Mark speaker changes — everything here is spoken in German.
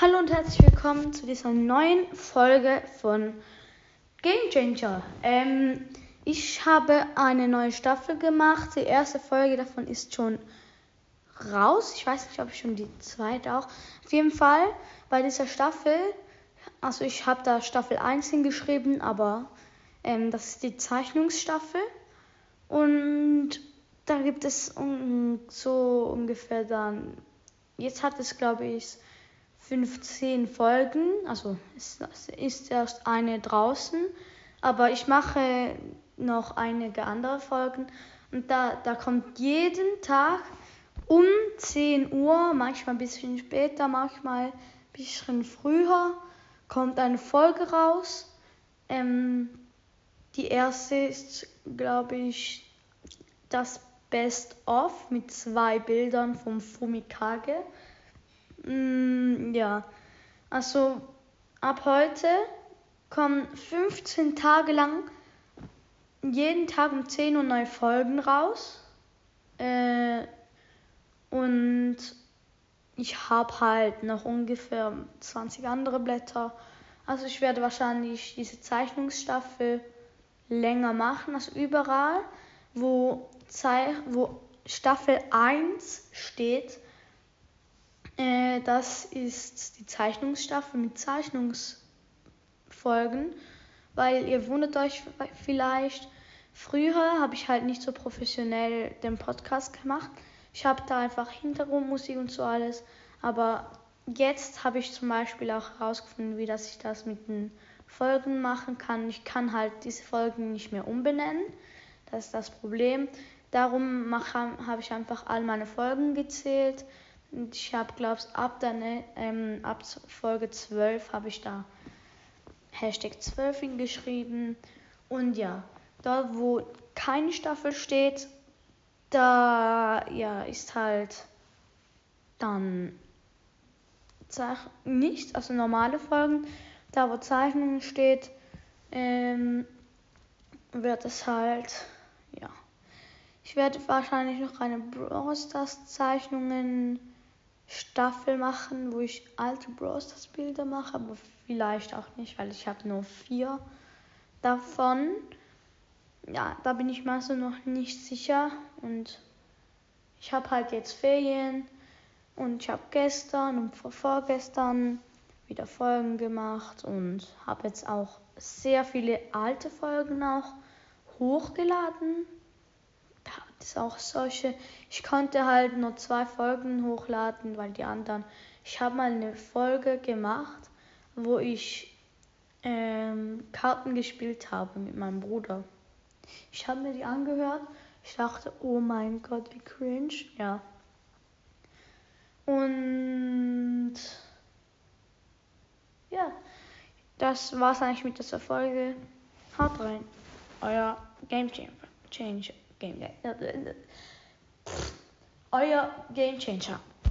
Speaker 1: Hallo und herzlich willkommen zu dieser neuen Folge von Game Changer. Ähm, ich habe eine neue Staffel gemacht. Die erste Folge davon ist schon raus. Ich weiß nicht, ob ich schon die zweite auch. Auf jeden Fall bei dieser Staffel, also ich habe da Staffel 1 hingeschrieben, aber ähm, das ist die Zeichnungsstaffel. Und da gibt es um, so ungefähr dann, jetzt hat es glaube ich 15 Folgen, also es ist erst eine draußen, aber ich mache noch einige andere Folgen und da, da kommt jeden Tag um 10 Uhr, manchmal ein bisschen später, manchmal ein bisschen früher, kommt eine Folge raus. Ähm, die erste ist, glaube ich, das Best of mit zwei Bildern vom Fumikage. Mm, ja, also ab heute kommen 15 Tage lang jeden Tag um 10 Uhr neue Folgen raus. Äh, und ich habe halt noch ungefähr 20 andere Blätter. Also ich werde wahrscheinlich diese Zeichnungsstaffel länger machen. Also überall, wo, Zei wo Staffel 1 steht, äh, das ist die Zeichnungsstaffel mit Zeichnungsfolgen, weil ihr wundert euch vielleicht, früher habe ich halt nicht so professionell den Podcast gemacht. Ich habe da einfach Hintergrundmusik und so alles, aber jetzt habe ich zum Beispiel auch herausgefunden, wie dass ich das mit den Folgen machen kann. Ich kann halt diese Folgen nicht mehr umbenennen. Das ist das Problem. Darum habe ich einfach all meine Folgen gezählt und ich habe, glaube ich, ab, ähm, ab Folge 12 habe ich da Hashtag 12 hingeschrieben. Und ja, dort, wo keine Staffel steht, da ja, ist halt dann nichts, also normale Folgen. Da, wo Zeichnungen steht, ähm, wird es halt, ja. Ich werde wahrscheinlich noch eine Brawl Stars Zeichnungen Staffel machen, wo ich alte Bros. Bilder mache, aber vielleicht auch nicht, weil ich habe nur vier davon. Ja, da bin ich mir so noch nicht sicher und ich habe halt jetzt Ferien und ich habe gestern und vorgestern wieder Folgen gemacht und habe jetzt auch sehr viele alte Folgen auch hochgeladen ist auch solche. Ich konnte halt nur zwei Folgen hochladen, weil die anderen. Ich habe mal eine Folge gemacht, wo ich ähm, Karten gespielt habe mit meinem Bruder. Ich habe mir die angehört. Ich dachte, oh mein Gott, wie cringe. Ja. Und ja, das war's eigentlich mit dieser Folge. Haut rein. Euer Game Changer. Game Game. Euer Game Changer.